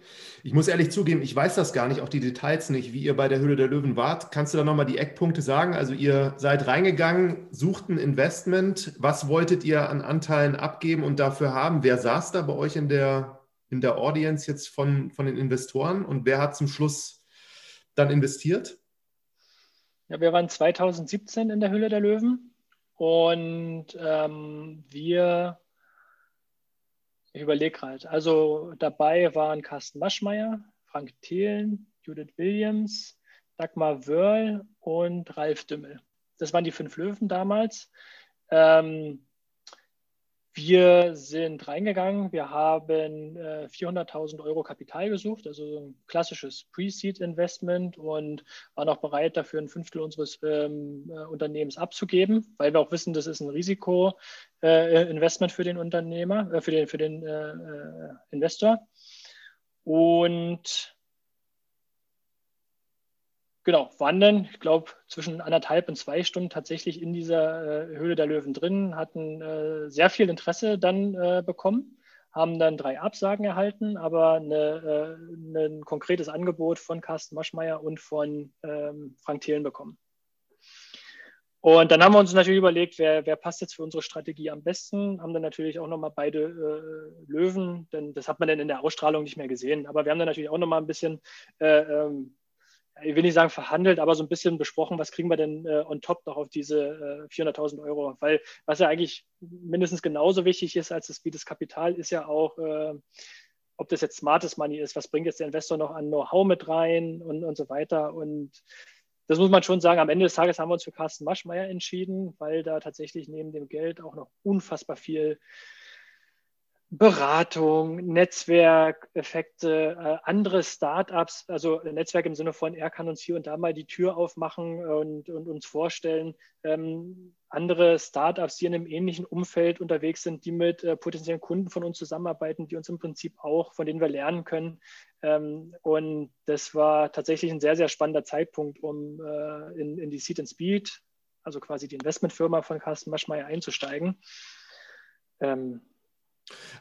Ich muss ehrlich zugeben, ich weiß das gar nicht, auch die Details nicht, wie ihr bei der Höhle der Löwen wart. Kannst du da nochmal die Eckpunkte sagen? Also ihr seid reingegangen, sucht ein Investment. Was wolltet ihr an Anteilen abgeben und dafür haben? Wer saß da bei euch in der, in der Audience jetzt von, von den Investoren und wer hat zum Schluss dann investiert? Ja, wir waren 2017 in der Hülle der Löwen und ähm, wir, ich überlege gerade, also dabei waren Carsten Maschmeyer, Frank Thelen, Judith Williams, Dagmar Wörl und Ralf Dümmel. Das waren die fünf Löwen damals. Ähm, wir sind reingegangen, wir haben äh, 400.000 Euro Kapital gesucht, also ein klassisches Pre-Seed-Investment und waren auch bereit, dafür ein Fünftel unseres ähm, äh, Unternehmens abzugeben, weil wir auch wissen, das ist ein Risiko-Investment äh, für den Unternehmer, äh, für den, für den äh, äh, Investor. Und Genau, waren dann, ich glaube, zwischen anderthalb und zwei Stunden tatsächlich in dieser äh, Höhle der Löwen drin, hatten äh, sehr viel Interesse dann äh, bekommen, haben dann drei Absagen erhalten, aber eine, äh, ein konkretes Angebot von Carsten Maschmeyer und von ähm, Frank Thelen bekommen. Und dann haben wir uns natürlich überlegt, wer, wer, passt jetzt für unsere Strategie am besten. Haben dann natürlich auch nochmal beide äh, Löwen, denn das hat man dann in der Ausstrahlung nicht mehr gesehen. Aber wir haben dann natürlich auch nochmal ein bisschen äh, ähm, ich will nicht sagen verhandelt, aber so ein bisschen besprochen, was kriegen wir denn äh, on top noch auf diese äh, 400.000 Euro? Weil was ja eigentlich mindestens genauso wichtig ist als das, wie das Kapital, ist ja auch, äh, ob das jetzt smartes Money ist, was bringt jetzt der Investor noch an Know-how mit rein und, und so weiter. Und das muss man schon sagen, am Ende des Tages haben wir uns für Carsten Maschmeyer entschieden, weil da tatsächlich neben dem Geld auch noch unfassbar viel Beratung, Netzwerkeffekte, äh, andere Startups, also Netzwerk im Sinne von, er kann uns hier und da mal die Tür aufmachen und, und uns vorstellen, ähm, andere Startups, die in einem ähnlichen Umfeld unterwegs sind, die mit äh, potenziellen Kunden von uns zusammenarbeiten, die uns im Prinzip auch, von denen wir lernen können. Ähm, und das war tatsächlich ein sehr, sehr spannender Zeitpunkt, um äh, in, in die Seed and Speed, also quasi die Investmentfirma von Carsten Maschmeyer einzusteigen. Ähm,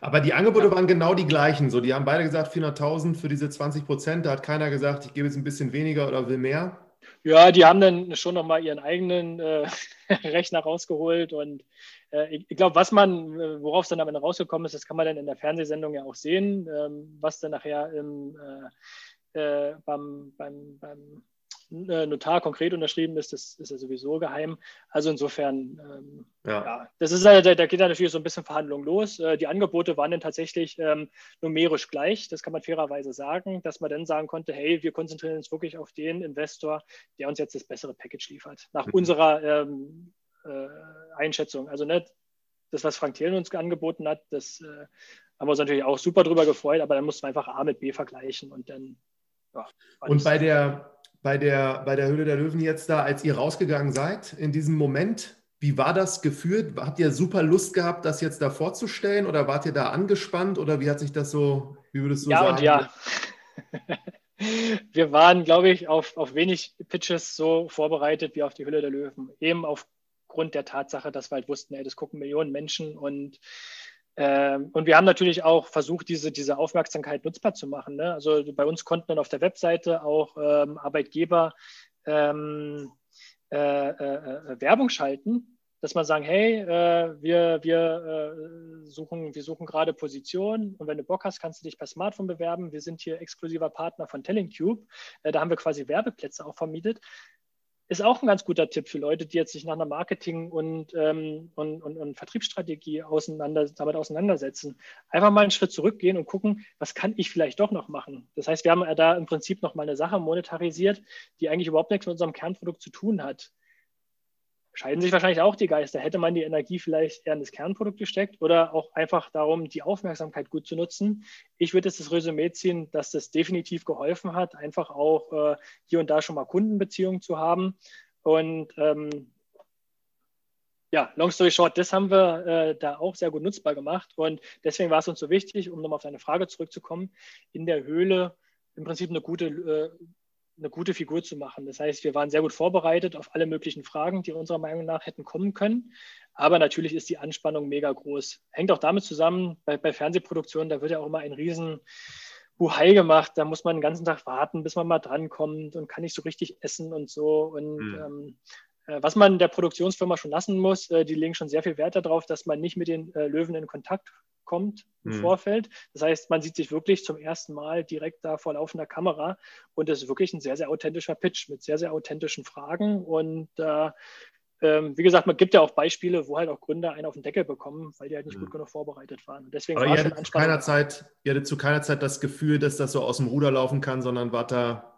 aber die Angebote waren genau die gleichen. So, die haben beide gesagt 400.000 für diese 20 Prozent. Da hat keiner gesagt, ich gebe jetzt ein bisschen weniger oder will mehr. Ja, die haben dann schon nochmal ihren eigenen äh, Rechner rausgeholt und äh, ich, ich glaube, was man, äh, worauf es dann am Ende rausgekommen ist, das kann man dann in der Fernsehsendung ja auch sehen, ähm, was dann nachher im, äh, äh beim, beim, beim Notar konkret unterschrieben ist, das ist ja sowieso geheim. Also insofern, ähm, ja. ja. das ist halt, da geht dann natürlich so ein bisschen Verhandlung los. Äh, die Angebote waren dann tatsächlich ähm, numerisch gleich, das kann man fairerweise sagen, dass man dann sagen konnte, hey, wir konzentrieren uns wirklich auf den Investor, der uns jetzt das bessere Package liefert, nach mhm. unserer ähm, äh, Einschätzung. Also nicht das, was Frank Thelen uns angeboten hat, das äh, haben wir uns natürlich auch super drüber gefreut, aber dann mussten wir einfach A mit B vergleichen und dann ja, und bei der bei der, bei der Höhle der Löwen jetzt da, als ihr rausgegangen seid, in diesem Moment, wie war das gefühlt? Habt ihr super Lust gehabt, das jetzt da vorzustellen oder wart ihr da angespannt oder wie hat sich das so, wie würdest du ja sagen? Ja und ja. Wir waren, glaube ich, auf, auf wenig Pitches so vorbereitet wie auf die Hülle der Löwen. Eben aufgrund der Tatsache, dass wir halt wussten, ey, das gucken Millionen Menschen und ähm, und wir haben natürlich auch versucht, diese, diese Aufmerksamkeit nutzbar zu machen. Ne? Also bei uns konnten dann auf der Webseite auch ähm, Arbeitgeber ähm, äh, äh, äh, Werbung schalten, dass man sagen, hey, äh, wir, wir, äh, suchen, wir suchen gerade Positionen und wenn du Bock hast, kannst du dich per Smartphone bewerben. Wir sind hier exklusiver Partner von TellingTube. Äh, da haben wir quasi Werbeplätze auch vermietet ist auch ein ganz guter Tipp für Leute, die jetzt sich nach einer Marketing- und, ähm, und, und, und, Vertriebsstrategie auseinander, damit auseinandersetzen. Einfach mal einen Schritt zurückgehen und gucken, was kann ich vielleicht doch noch machen. Das heißt, wir haben da im Prinzip noch mal eine Sache monetarisiert, die eigentlich überhaupt nichts mit unserem Kernprodukt zu tun hat scheiden sich wahrscheinlich auch die Geister. Hätte man die Energie vielleicht eher in das Kernprodukt gesteckt oder auch einfach darum, die Aufmerksamkeit gut zu nutzen? Ich würde jetzt das Resümee ziehen, dass das definitiv geholfen hat, einfach auch äh, hier und da schon mal Kundenbeziehungen zu haben. Und ähm, ja, long story short, das haben wir äh, da auch sehr gut nutzbar gemacht. Und deswegen war es uns so wichtig, um nochmal auf deine Frage zurückzukommen, in der Höhle im Prinzip eine gute äh, eine gute Figur zu machen. Das heißt, wir waren sehr gut vorbereitet auf alle möglichen Fragen, die unserer Meinung nach hätten kommen können. Aber natürlich ist die Anspannung mega groß. Hängt auch damit zusammen, bei, bei Fernsehproduktionen, da wird ja auch immer ein riesen Buhai gemacht. Da muss man den ganzen Tag warten, bis man mal drankommt und kann nicht so richtig essen und so. Und mhm. ähm, äh, was man der Produktionsfirma schon lassen muss, äh, die legen schon sehr viel Wert darauf, dass man nicht mit den äh, Löwen in Kontakt kommt im mhm. Vorfeld. Das heißt, man sieht sich wirklich zum ersten Mal direkt da vor laufender Kamera und es ist wirklich ein sehr, sehr authentischer Pitch mit sehr, sehr authentischen Fragen. Und äh, ähm, wie gesagt, man gibt ja auch Beispiele, wo halt auch Gründer einen auf den Deckel bekommen, weil die halt nicht mhm. gut genug vorbereitet waren. deswegen Aber war ihr, hattet zu keiner Zeit, ihr hattet zu keiner Zeit das Gefühl, dass das so aus dem Ruder laufen kann, sondern war da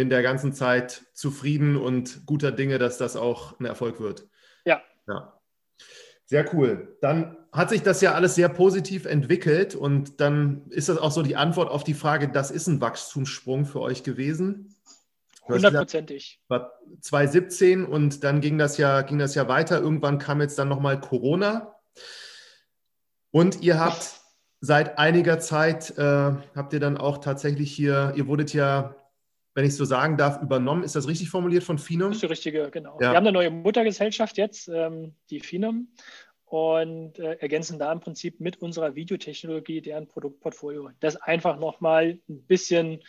in der ganzen Zeit zufrieden und guter Dinge, dass das auch ein Erfolg wird. Ja. Ja. Sehr cool. Dann hat sich das ja alles sehr positiv entwickelt und dann ist das auch so die Antwort auf die Frage, das ist ein Wachstumssprung für euch gewesen. Hundertprozentig. War 2017 und dann ging das ja, ging das ja weiter. Irgendwann kam jetzt dann nochmal Corona. Und ihr habt seit einiger Zeit, äh, habt ihr dann auch tatsächlich hier, ihr wurdet ja, wenn ich so sagen darf, übernommen. Ist das richtig formuliert von Finum? Das ist die richtige, genau. Ja. Wir haben eine neue Muttergesellschaft jetzt, ähm, die Finum und äh, ergänzen da im Prinzip mit unserer Videotechnologie deren Produktportfolio. Das einfach nochmal ein bisschen,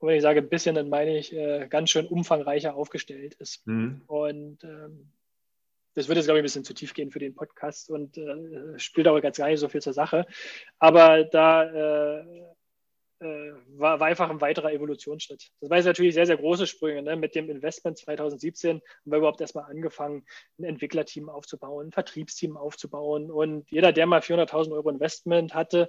wenn ich sage ein bisschen, dann meine ich äh, ganz schön umfangreicher aufgestellt ist. Mhm. Und ähm, das würde jetzt, glaube ich, ein bisschen zu tief gehen für den Podcast und äh, spielt auch ganz gar nicht so viel zur Sache. Aber da äh, war, war, einfach ein weiterer Evolutionsschritt. Das war natürlich sehr, sehr große Sprünge. Ne? Mit dem Investment 2017 haben wir überhaupt erstmal angefangen, ein Entwicklerteam aufzubauen, ein Vertriebsteam aufzubauen. Und jeder, der mal 400.000 Euro Investment hatte,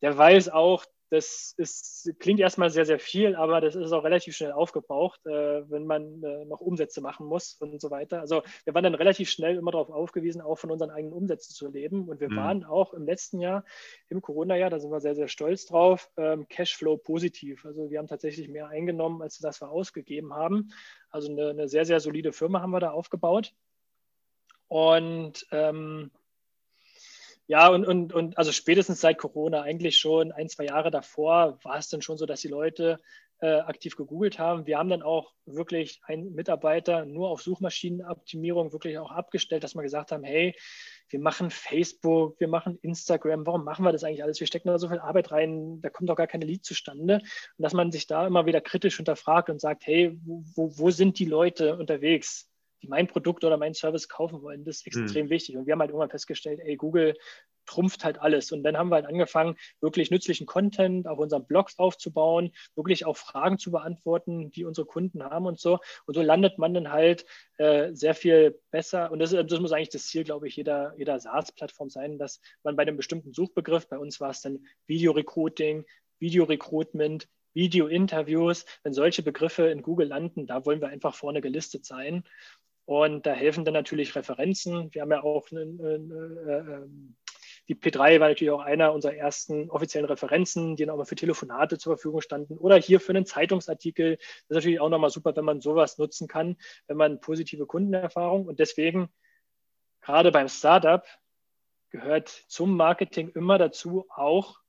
der weiß auch, das ist, klingt erstmal sehr, sehr viel, aber das ist auch relativ schnell aufgebraucht, äh, wenn man äh, noch Umsätze machen muss und so weiter. Also wir waren dann relativ schnell immer darauf aufgewiesen, auch von unseren eigenen Umsätzen zu leben. Und wir mhm. waren auch im letzten Jahr, im Corona-Jahr, da sind wir sehr, sehr stolz drauf, ähm, Cashflow positiv. Also wir haben tatsächlich mehr eingenommen, als das wir ausgegeben haben. Also eine, eine sehr, sehr solide Firma haben wir da aufgebaut. Und ähm, ja, und, und, und also spätestens seit Corona, eigentlich schon ein, zwei Jahre davor, war es dann schon so, dass die Leute äh, aktiv gegoogelt haben. Wir haben dann auch wirklich einen Mitarbeiter nur auf Suchmaschinenoptimierung wirklich auch abgestellt, dass wir gesagt haben, hey, wir machen Facebook, wir machen Instagram, warum machen wir das eigentlich alles? Wir stecken da so viel Arbeit rein, da kommt doch gar keine Lead zustande. Und dass man sich da immer wieder kritisch hinterfragt und sagt, hey, wo, wo sind die Leute unterwegs? Die mein Produkt oder meinen Service kaufen wollen. Das ist extrem mhm. wichtig. Und wir haben halt irgendwann festgestellt, ey, Google trumpft halt alles. Und dann haben wir halt angefangen, wirklich nützlichen Content auf unseren Blogs aufzubauen, wirklich auch Fragen zu beantworten, die unsere Kunden haben und so. Und so landet man dann halt äh, sehr viel besser. Und das, das, muss eigentlich das Ziel, glaube ich, jeder, jeder SaaS-Plattform sein, dass man bei einem bestimmten Suchbegriff, bei uns war es dann Video-Recruiting, Video-Recruitment, Video-Interviews, wenn solche Begriffe in Google landen, da wollen wir einfach vorne gelistet sein. Und da helfen dann natürlich Referenzen. Wir haben ja auch eine, eine, Die P3 war natürlich auch einer unserer ersten offiziellen Referenzen, die dann auch mal für Telefonate zur Verfügung standen oder hier für einen Zeitungsartikel. Das ist natürlich auch nochmal super, wenn man sowas nutzen kann, wenn man positive Kundenerfahrung und deswegen gerade beim Startup gehört zum Marketing immer dazu, auch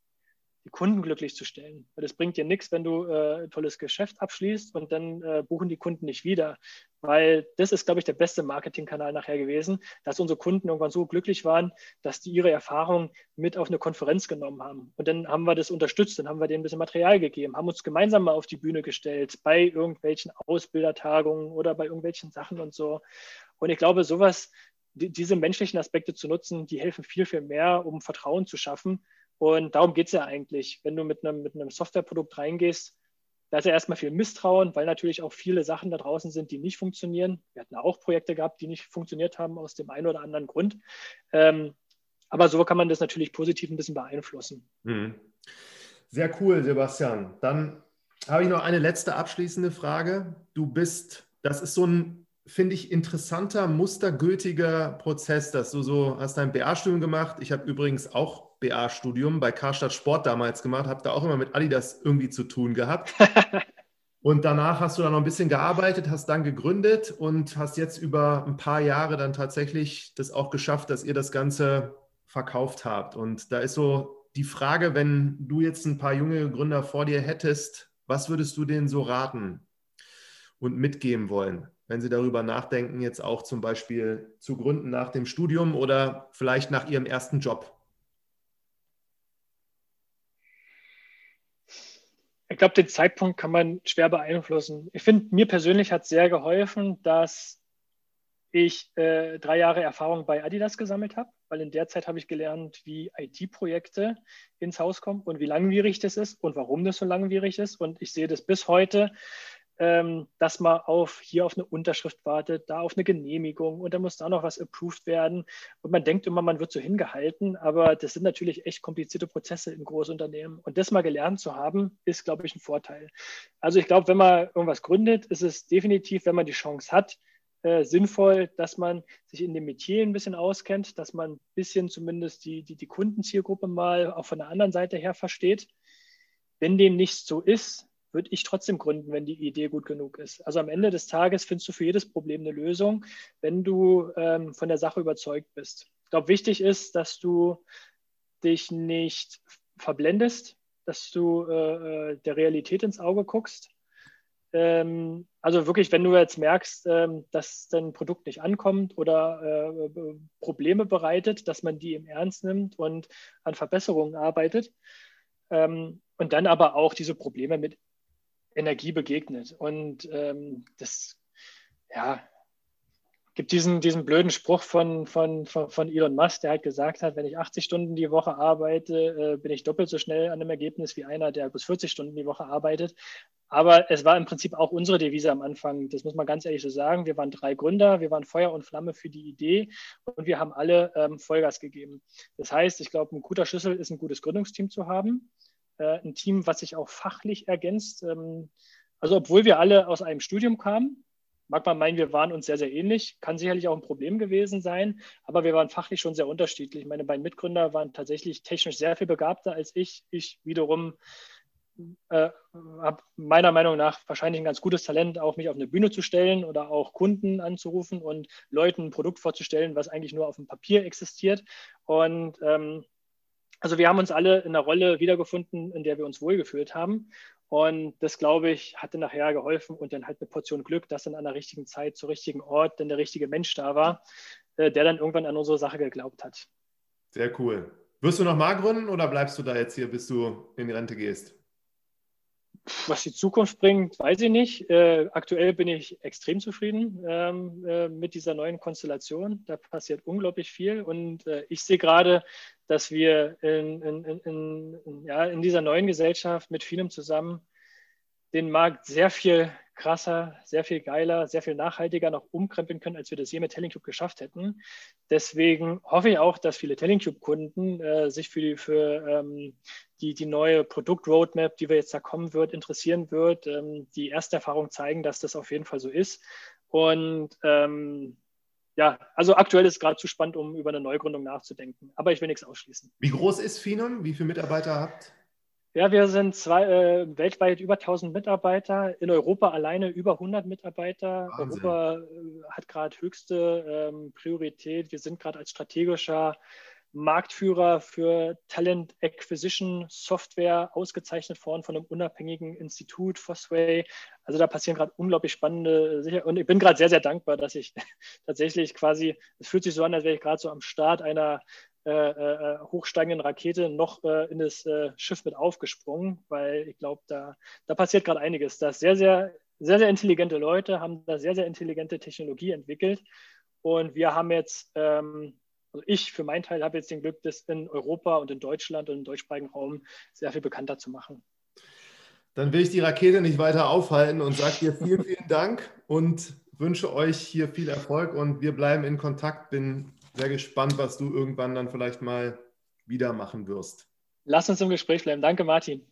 die Kunden glücklich zu stellen. Weil das bringt dir nichts, wenn du äh, ein tolles Geschäft abschließt und dann äh, buchen die Kunden nicht wieder. Weil das ist, glaube ich, der beste Marketingkanal nachher gewesen, dass unsere Kunden irgendwann so glücklich waren, dass die ihre Erfahrung mit auf eine Konferenz genommen haben. Und dann haben wir das unterstützt, dann haben wir denen ein bisschen Material gegeben, haben uns gemeinsam mal auf die Bühne gestellt bei irgendwelchen Ausbildertagungen oder bei irgendwelchen Sachen und so. Und ich glaube, sowas, die, diese menschlichen Aspekte zu nutzen, die helfen viel, viel mehr, um Vertrauen zu schaffen und darum geht es ja eigentlich. Wenn du mit einem, mit einem Softwareprodukt reingehst, da ist ja erstmal viel Misstrauen, weil natürlich auch viele Sachen da draußen sind, die nicht funktionieren. Wir hatten auch Projekte gehabt, die nicht funktioniert haben aus dem einen oder anderen Grund. Ähm, aber so kann man das natürlich positiv ein bisschen beeinflussen. Mhm. Sehr cool, Sebastian. Dann habe ich noch eine letzte abschließende Frage. Du bist, das ist so ein, finde ich, interessanter, mustergültiger Prozess, dass du so hast dein BA-Studium gemacht. Ich habe übrigens auch BA-Studium bei Karstadt Sport damals gemacht, habe da auch immer mit Adidas irgendwie zu tun gehabt. Und danach hast du dann noch ein bisschen gearbeitet, hast dann gegründet und hast jetzt über ein paar Jahre dann tatsächlich das auch geschafft, dass ihr das Ganze verkauft habt. Und da ist so die Frage, wenn du jetzt ein paar junge Gründer vor dir hättest, was würdest du denen so raten und mitgeben wollen, wenn sie darüber nachdenken, jetzt auch zum Beispiel zu gründen nach dem Studium oder vielleicht nach ihrem ersten Job? Ich glaube, den Zeitpunkt kann man schwer beeinflussen. Ich finde, mir persönlich hat sehr geholfen, dass ich äh, drei Jahre Erfahrung bei Adidas gesammelt habe, weil in der Zeit habe ich gelernt, wie IT-Projekte ins Haus kommen und wie langwierig das ist und warum das so langwierig ist. Und ich sehe das bis heute, ähm, dass man auf, hier auf eine Unterschrift wartet, da auf eine Genehmigung und dann muss da noch was approved werden. Und man denkt immer, man wird so hingehalten, aber das sind natürlich echt komplizierte Prozesse in Großunternehmen. Und das mal gelernt zu haben, ist, glaube ich, ein Vorteil. Also ich glaube, wenn man irgendwas gründet, ist es definitiv, wenn man die Chance hat, äh, sinnvoll, dass man sich in dem Metier ein bisschen auskennt, dass man ein bisschen zumindest die, die, die Kundenzielgruppe mal auch von der anderen Seite her versteht. Wenn dem nicht so ist, würde ich trotzdem gründen, wenn die Idee gut genug ist. Also am Ende des Tages findest du für jedes Problem eine Lösung, wenn du ähm, von der Sache überzeugt bist. Ich glaube, wichtig ist, dass du dich nicht verblendest, dass du äh, äh, der Realität ins Auge guckst. Ähm, also wirklich, wenn du jetzt merkst, ähm, dass dein Produkt nicht ankommt oder äh, Probleme bereitet, dass man die im Ernst nimmt und an Verbesserungen arbeitet. Ähm, und dann aber auch diese Probleme mit Energie begegnet. Und ähm, das, ja, gibt diesen, diesen blöden Spruch von, von, von, von Elon Musk, der halt gesagt hat, wenn ich 80 Stunden die Woche arbeite, äh, bin ich doppelt so schnell an einem Ergebnis wie einer, der bis 40 Stunden die Woche arbeitet. Aber es war im Prinzip auch unsere Devise am Anfang. Das muss man ganz ehrlich so sagen. Wir waren drei Gründer, wir waren Feuer und Flamme für die Idee und wir haben alle ähm, Vollgas gegeben. Das heißt, ich glaube, ein guter Schlüssel ist, ein gutes Gründungsteam zu haben. Äh, ein Team, was sich auch fachlich ergänzt. Ähm, also obwohl wir alle aus einem Studium kamen, mag man meinen, wir waren uns sehr, sehr ähnlich. Kann sicherlich auch ein Problem gewesen sein, aber wir waren fachlich schon sehr unterschiedlich. Meine beiden Mitgründer waren tatsächlich technisch sehr viel begabter als ich. Ich wiederum äh, habe meiner Meinung nach wahrscheinlich ein ganz gutes Talent, auch mich auf eine Bühne zu stellen oder auch Kunden anzurufen und Leuten ein Produkt vorzustellen, was eigentlich nur auf dem Papier existiert. Und ähm, also wir haben uns alle in einer Rolle wiedergefunden, in der wir uns wohlgefühlt haben. Und das, glaube ich, hatte nachher geholfen und dann halt eine Portion Glück, dass dann an der richtigen Zeit, zur richtigen Ort, dann der richtige Mensch da war, äh, der dann irgendwann an unsere Sache geglaubt hat. Sehr cool. Wirst du noch mal gründen oder bleibst du da jetzt hier, bis du in die Rente gehst? Was die Zukunft bringt, weiß ich nicht. Äh, aktuell bin ich extrem zufrieden ähm, äh, mit dieser neuen Konstellation. Da passiert unglaublich viel und äh, ich sehe gerade, dass wir in, in, in, ja, in dieser neuen Gesellschaft mit vielem zusammen den Markt sehr viel krasser, sehr viel geiler, sehr viel nachhaltiger noch umkrempeln können, als wir das je mit Tellingcube geschafft hätten. Deswegen hoffe ich auch, dass viele Tellingcube-Kunden äh, sich für, die, für ähm, die, die neue Produkt-Roadmap, die wir jetzt da kommen wird, interessieren wird. Ähm, die erste Erfahrung zeigen, dass das auf jeden Fall so ist. Und ähm, ja, also aktuell ist es gerade zu spannend, um über eine Neugründung nachzudenken. Aber ich will nichts ausschließen. Wie groß ist Finum? Wie viele Mitarbeiter habt? Ja, wir sind zwei, äh, weltweit über 1000 Mitarbeiter, in Europa alleine über 100 Mitarbeiter. Wahnsinn. Europa äh, hat gerade höchste ähm, Priorität. Wir sind gerade als strategischer Marktführer für Talent Acquisition Software ausgezeichnet worden von einem unabhängigen Institut, Fosway. Also da passieren gerade unglaublich spannende Sicher und ich bin gerade sehr, sehr dankbar, dass ich tatsächlich quasi, es fühlt sich so an, als wäre ich gerade so am Start einer äh, äh, hochsteigenden Rakete noch äh, in das äh, Schiff mit aufgesprungen, weil ich glaube, da, da passiert gerade einiges. Da sehr, sehr, sehr, sehr intelligente Leute haben da sehr, sehr intelligente Technologie entwickelt. Und wir haben jetzt ähm, also ich für meinen Teil habe jetzt den Glück, das in Europa und in Deutschland und im deutschsprachigen Raum sehr viel bekannter zu machen. Dann will ich die Rakete nicht weiter aufhalten und sage dir vielen, vielen Dank und wünsche euch hier viel Erfolg und wir bleiben in Kontakt. Bin sehr gespannt, was du irgendwann dann vielleicht mal wieder machen wirst. Lass uns im Gespräch bleiben. Danke, Martin.